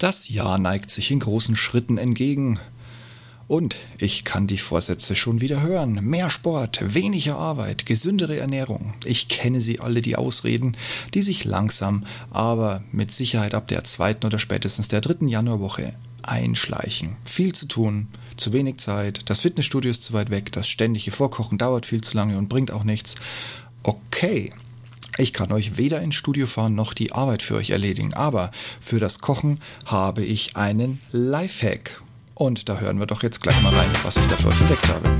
Das Jahr neigt sich in großen Schritten entgegen. Und ich kann die Vorsätze schon wieder hören. Mehr Sport, weniger Arbeit, gesündere Ernährung. Ich kenne sie alle, die Ausreden, die sich langsam, aber mit Sicherheit ab der zweiten oder spätestens der dritten Januarwoche einschleichen. Viel zu tun, zu wenig Zeit, das Fitnessstudio ist zu weit weg, das ständige Vorkochen dauert viel zu lange und bringt auch nichts. Okay, ich kann euch weder ins Studio fahren noch die Arbeit für euch erledigen, aber für das Kochen habe ich einen Lifehack. Und da hören wir doch jetzt gleich mal rein, was ich da für euch entdeckt habe.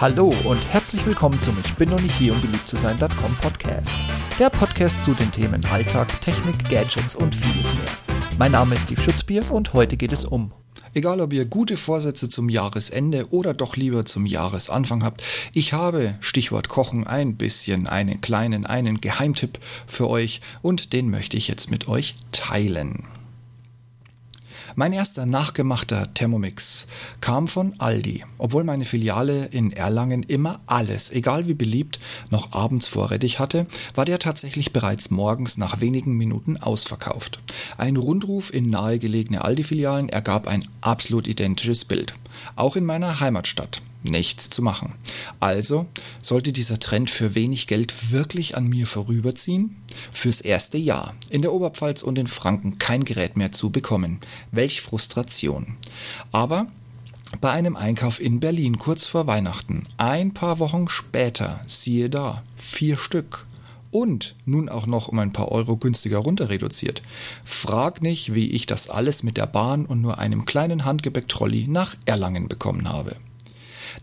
Hallo und herzlich willkommen zum Ich bin noch nicht hier, um beliebt zu sein.com Podcast. Der Podcast zu den Themen Alltag, Technik, Gadgets und vieles mehr. Mein Name ist Steve Schutzbier und heute geht es um Egal, ob ihr gute Vorsätze zum Jahresende oder doch lieber zum Jahresanfang habt, ich habe, Stichwort Kochen, ein bisschen einen kleinen, einen Geheimtipp für euch und den möchte ich jetzt mit euch teilen. Mein erster nachgemachter Thermomix kam von Aldi, obwohl meine Filiale in Erlangen immer alles, egal wie beliebt, noch abends vorrätig hatte, war der tatsächlich bereits morgens nach wenigen Minuten ausverkauft. Ein Rundruf in nahegelegene Aldi-Filialen ergab ein absolut identisches Bild. Auch in meiner Heimatstadt nichts zu machen. Also sollte dieser Trend für wenig Geld wirklich an mir vorüberziehen? Fürs erste Jahr in der Oberpfalz und in Franken kein Gerät mehr zu bekommen. Welch Frustration. Aber bei einem Einkauf in Berlin kurz vor Weihnachten, ein paar Wochen später, siehe da, vier Stück. Und nun auch noch um ein paar Euro günstiger runter reduziert. Frag nicht, wie ich das alles mit der Bahn und nur einem kleinen Handgepäck-Trolley nach Erlangen bekommen habe.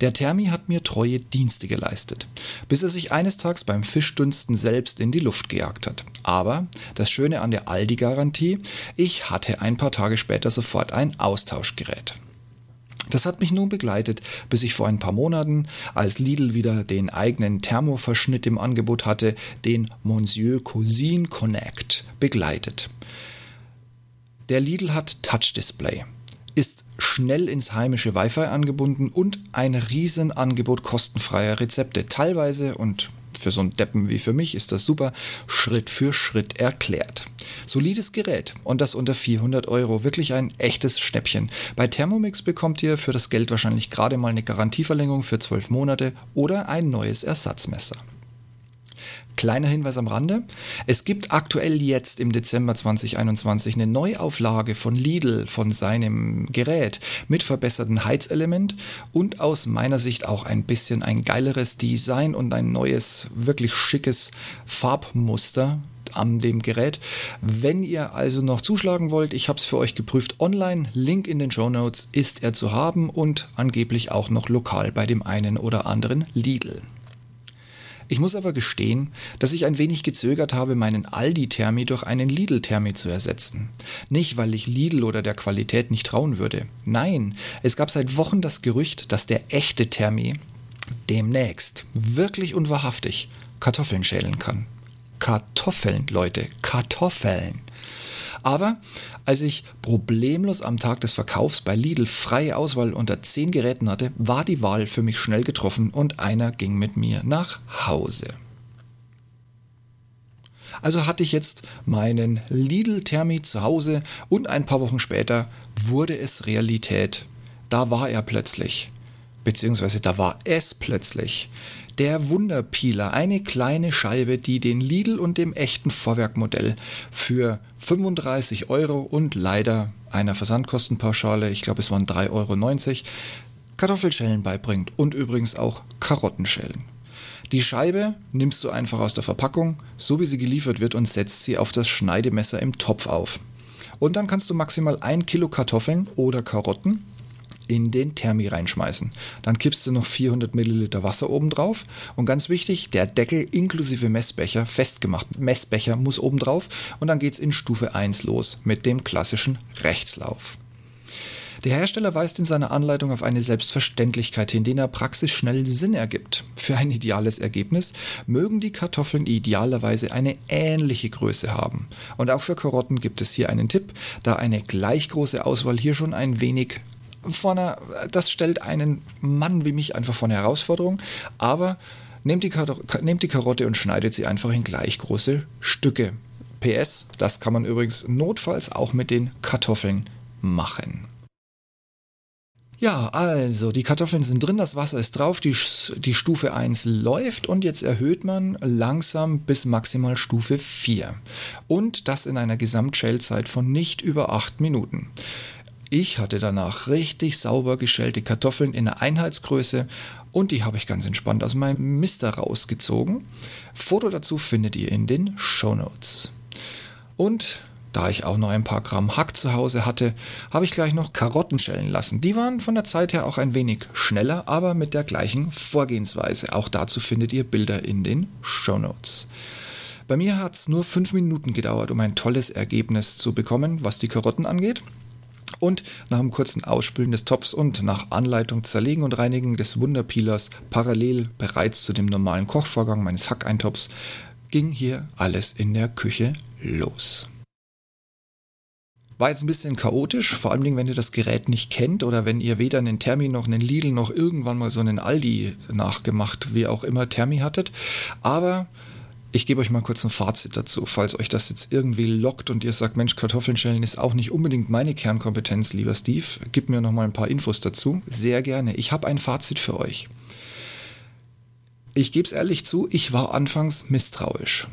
Der Thermi hat mir treue Dienste geleistet, bis er sich eines Tages beim Fischdünsten selbst in die Luft gejagt hat. Aber das Schöne an der Aldi-Garantie, ich hatte ein paar Tage später sofort ein Austauschgerät. Das hat mich nun begleitet, bis ich vor ein paar Monaten, als Lidl wieder den eigenen Thermoverschnitt im Angebot hatte, den Monsieur Cousin Connect begleitet. Der Lidl hat Touch-Display ist schnell ins heimische Wi-Fi angebunden und ein Riesenangebot kostenfreier Rezepte. Teilweise und für so einen Deppen wie für mich ist das super, Schritt für Schritt erklärt. Solides Gerät und das unter 400 Euro. Wirklich ein echtes Schnäppchen. Bei Thermomix bekommt ihr für das Geld wahrscheinlich gerade mal eine Garantieverlängerung für 12 Monate oder ein neues Ersatzmesser. Kleiner Hinweis am Rande. Es gibt aktuell jetzt im Dezember 2021 eine Neuauflage von Lidl von seinem Gerät mit verbessertem Heizelement und aus meiner Sicht auch ein bisschen ein geileres Design und ein neues, wirklich schickes Farbmuster an dem Gerät. Wenn ihr also noch zuschlagen wollt, ich habe es für euch geprüft online, Link in den Show Notes ist er zu haben und angeblich auch noch lokal bei dem einen oder anderen Lidl. Ich muss aber gestehen, dass ich ein wenig gezögert habe, meinen Aldi-Thermi durch einen Lidl-Thermi zu ersetzen. Nicht, weil ich Lidl oder der Qualität nicht trauen würde. Nein, es gab seit Wochen das Gerücht, dass der echte Thermi demnächst wirklich und wahrhaftig Kartoffeln schälen kann. Kartoffeln, Leute, Kartoffeln. Aber als ich problemlos am Tag des Verkaufs bei Lidl freie Auswahl unter 10 Geräten hatte, war die Wahl für mich schnell getroffen und einer ging mit mir nach Hause. Also hatte ich jetzt meinen Lidl Thermi zu Hause und ein paar Wochen später wurde es Realität. Da war er plötzlich. Beziehungsweise da war es plötzlich. Der Wunderpeeler, eine kleine Scheibe, die den Lidl und dem echten Vorwerkmodell für 35 Euro und leider einer Versandkostenpauschale, ich glaube es waren 3,90 Euro, Kartoffelschellen beibringt und übrigens auch Karottenschellen. Die Scheibe nimmst du einfach aus der Verpackung, so wie sie geliefert wird, und setzt sie auf das Schneidemesser im Topf auf. Und dann kannst du maximal ein Kilo Kartoffeln oder Karotten in den Thermi reinschmeißen. Dann kippst du noch 400 Milliliter Wasser oben drauf und ganz wichtig, der Deckel inklusive Messbecher, festgemacht, Messbecher muss oben drauf und dann geht es in Stufe 1 los mit dem klassischen Rechtslauf. Der Hersteller weist in seiner Anleitung auf eine Selbstverständlichkeit hin, die in der Praxis schnell Sinn ergibt. Für ein ideales Ergebnis mögen die Kartoffeln idealerweise eine ähnliche Größe haben. Und auch für Karotten gibt es hier einen Tipp, da eine gleich große Auswahl hier schon ein wenig einer, das stellt einen Mann wie mich einfach vor eine Herausforderung, aber nehmt die, nehmt die Karotte und schneidet sie einfach in gleich große Stücke PS, das kann man übrigens notfalls auch mit den Kartoffeln machen. Ja, also die Kartoffeln sind drin, das Wasser ist drauf, die, die Stufe 1 läuft und jetzt erhöht man langsam bis maximal Stufe 4. Und das in einer Gesamtschälzeit von nicht über 8 Minuten. Ich hatte danach richtig sauber geschälte Kartoffeln in der Einheitsgröße und die habe ich ganz entspannt aus meinem Mister rausgezogen. Foto dazu findet ihr in den Show Notes. Und da ich auch noch ein paar Gramm Hack zu Hause hatte, habe ich gleich noch Karotten schälen lassen. Die waren von der Zeit her auch ein wenig schneller, aber mit der gleichen Vorgehensweise. Auch dazu findet ihr Bilder in den Show Notes. Bei mir hat es nur fünf Minuten gedauert, um ein tolles Ergebnis zu bekommen, was die Karotten angeht. Und nach einem kurzen Ausspülen des Topfs und nach Anleitung zerlegen und reinigen des Wunderpeelers parallel bereits zu dem normalen Kochvorgang meines Hackeintopfs ging hier alles in der Küche los. War jetzt ein bisschen chaotisch, vor allem wenn ihr das Gerät nicht kennt oder wenn ihr weder einen Thermi noch einen Lidl noch irgendwann mal so einen Aldi nachgemacht, wie auch immer Thermi hattet. Aber ich gebe euch mal kurz ein Fazit dazu, falls euch das jetzt irgendwie lockt und ihr sagt, Mensch, Kartoffeln schälen ist auch nicht unbedingt meine Kernkompetenz, lieber Steve. Gib mir noch mal ein paar Infos dazu. Sehr gerne. Ich habe ein Fazit für euch. Ich gebe es ehrlich zu, ich war anfangs misstrauisch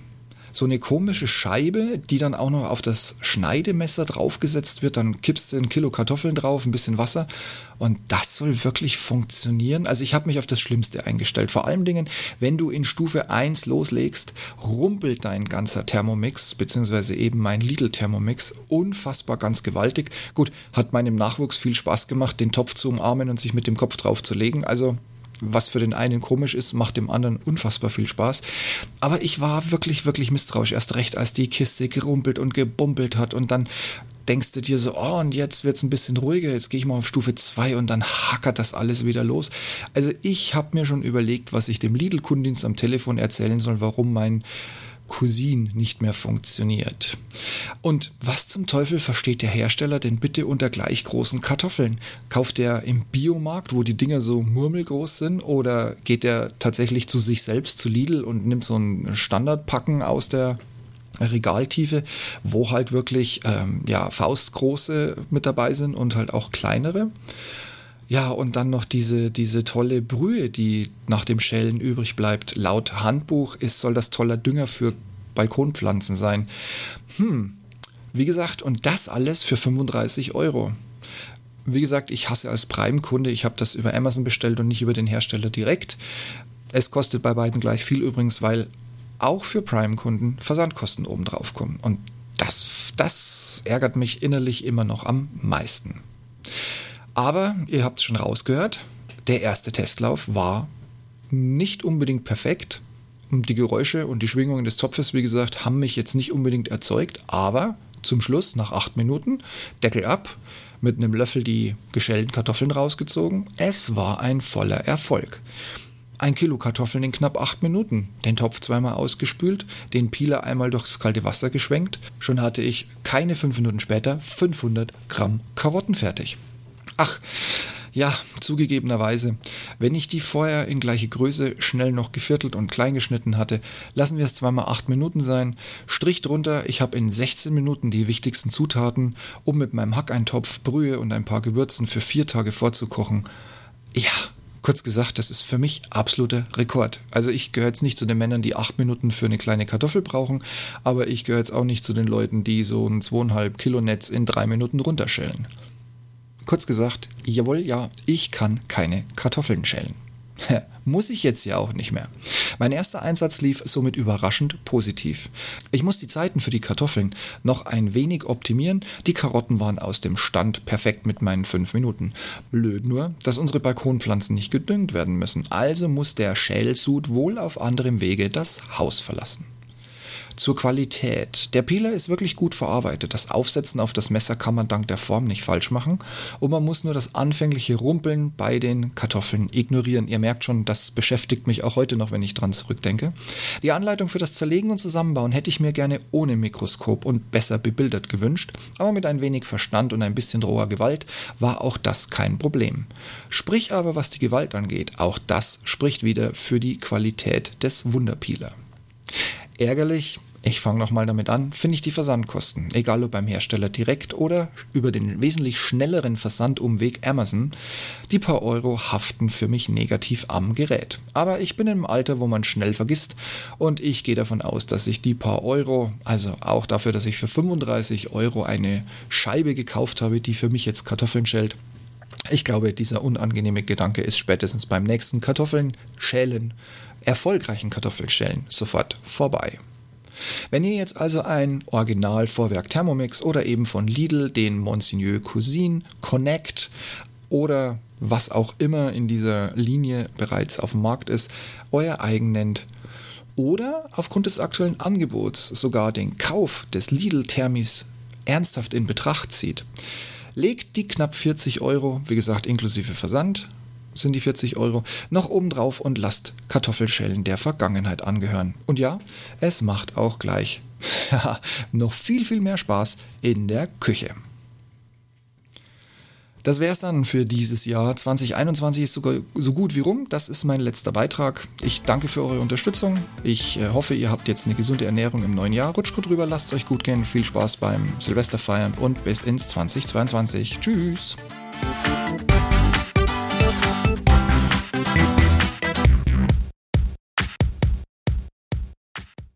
so eine komische Scheibe, die dann auch noch auf das Schneidemesser draufgesetzt wird. Dann kippst du ein Kilo Kartoffeln drauf, ein bisschen Wasser. Und das soll wirklich funktionieren. Also ich habe mich auf das Schlimmste eingestellt. Vor allen Dingen, wenn du in Stufe 1 loslegst, rumpelt dein ganzer Thermomix, beziehungsweise eben mein Lidl Thermomix, unfassbar ganz gewaltig. Gut, hat meinem Nachwuchs viel Spaß gemacht, den Topf zu umarmen und sich mit dem Kopf drauf zu legen. Also was für den einen komisch ist, macht dem anderen unfassbar viel Spaß. Aber ich war wirklich, wirklich misstrauisch. Erst recht, als die Kiste gerumpelt und gebumpelt hat und dann denkst du dir so, oh, und jetzt wird es ein bisschen ruhiger, jetzt gehe ich mal auf Stufe 2 und dann hackert das alles wieder los. Also ich habe mir schon überlegt, was ich dem Lidl-Kundendienst am Telefon erzählen soll, warum mein Cousin nicht mehr funktioniert. Und was zum Teufel versteht der Hersteller denn bitte unter gleich großen Kartoffeln? Kauft er im Biomarkt, wo die Dinger so murmelgroß sind, oder geht er tatsächlich zu sich selbst, zu Lidl und nimmt so ein Standardpacken aus der Regaltiefe, wo halt wirklich ähm, ja, faustgroße mit dabei sind und halt auch kleinere? Ja, und dann noch diese, diese tolle Brühe, die nach dem Schälen übrig bleibt. Laut Handbuch ist, soll das toller Dünger für Balkonpflanzen sein. Hm, wie gesagt, und das alles für 35 Euro. Wie gesagt, ich hasse als Prime-Kunde, ich habe das über Amazon bestellt und nicht über den Hersteller direkt. Es kostet bei beiden gleich viel übrigens, weil auch für Prime-Kunden Versandkosten obendrauf kommen. Und das, das ärgert mich innerlich immer noch am meisten. Aber ihr habt es schon rausgehört, der erste Testlauf war nicht unbedingt perfekt. Und die Geräusche und die Schwingungen des Topfes, wie gesagt, haben mich jetzt nicht unbedingt erzeugt, aber zum Schluss, nach acht Minuten, Deckel ab, mit einem Löffel die geschälten Kartoffeln rausgezogen. Es war ein voller Erfolg. Ein Kilo Kartoffeln in knapp acht Minuten, den Topf zweimal ausgespült, den Peeler einmal durchs kalte Wasser geschwenkt. Schon hatte ich keine fünf Minuten später 500 Gramm Karotten fertig. Ach, ja, zugegebenerweise, wenn ich die vorher in gleiche Größe schnell noch geviertelt und klein geschnitten hatte, lassen wir es zweimal acht Minuten sein. Strich drunter, ich habe in 16 Minuten die wichtigsten Zutaten, um mit meinem Hackeintopf, Brühe und ein paar Gewürzen für vier Tage vorzukochen. Ja, kurz gesagt, das ist für mich absoluter Rekord. Also ich gehöre jetzt nicht zu den Männern, die acht Minuten für eine kleine Kartoffel brauchen, aber ich gehöre jetzt auch nicht zu den Leuten, die so ein zweieinhalb Kilo Netz in drei Minuten runterschellen. Kurz gesagt, jawohl, ja, ich kann keine Kartoffeln schälen. Muss ich jetzt ja auch nicht mehr. Mein erster Einsatz lief somit überraschend positiv. Ich muss die Zeiten für die Kartoffeln noch ein wenig optimieren. Die Karotten waren aus dem Stand perfekt mit meinen fünf Minuten. Blöd nur, dass unsere Balkonpflanzen nicht gedüngt werden müssen. Also muss der Schälsud wohl auf anderem Wege das Haus verlassen. Zur Qualität. Der Peeler ist wirklich gut verarbeitet. Das Aufsetzen auf das Messer kann man dank der Form nicht falsch machen. Und man muss nur das anfängliche Rumpeln bei den Kartoffeln ignorieren. Ihr merkt schon, das beschäftigt mich auch heute noch, wenn ich dran zurückdenke. Die Anleitung für das Zerlegen und Zusammenbauen hätte ich mir gerne ohne Mikroskop und besser bebildert gewünscht. Aber mit ein wenig Verstand und ein bisschen roher Gewalt war auch das kein Problem. Sprich aber, was die Gewalt angeht, auch das spricht wieder für die Qualität des Wunderpeeler. Ärgerlich, Ich fange nochmal damit an, finde ich die Versandkosten, egal ob beim Hersteller direkt oder über den wesentlich schnelleren Versandumweg Amazon, die paar Euro haften für mich negativ am Gerät. Aber ich bin im Alter, wo man schnell vergisst und ich gehe davon aus, dass ich die paar Euro, also auch dafür, dass ich für 35 Euro eine Scheibe gekauft habe, die für mich jetzt Kartoffeln schält, ich glaube, dieser unangenehme Gedanke ist spätestens beim nächsten Kartoffeln schälen, erfolgreichen Kartoffelschälen sofort vorbei. Wenn ihr jetzt also ein Original Vorwerk Thermomix oder eben von Lidl den Monsignor Cousin Connect oder was auch immer in dieser Linie bereits auf dem Markt ist, euer eigen nennt oder aufgrund des aktuellen Angebots sogar den Kauf des Lidl Thermis ernsthaft in Betracht zieht, legt die knapp 40 Euro, wie gesagt inklusive Versand, sind die 40 Euro, noch obendrauf und lasst Kartoffelschellen der Vergangenheit angehören. Und ja, es macht auch gleich noch viel, viel mehr Spaß in der Küche. Das wäre es dann für dieses Jahr. 2021 ist sogar so gut wie rum. Das ist mein letzter Beitrag. Ich danke für eure Unterstützung. Ich äh, hoffe, ihr habt jetzt eine gesunde Ernährung im neuen Jahr. Rutscht gut rüber, lasst es euch gut gehen. Viel Spaß beim Silvesterfeiern und bis ins 2022. Tschüss.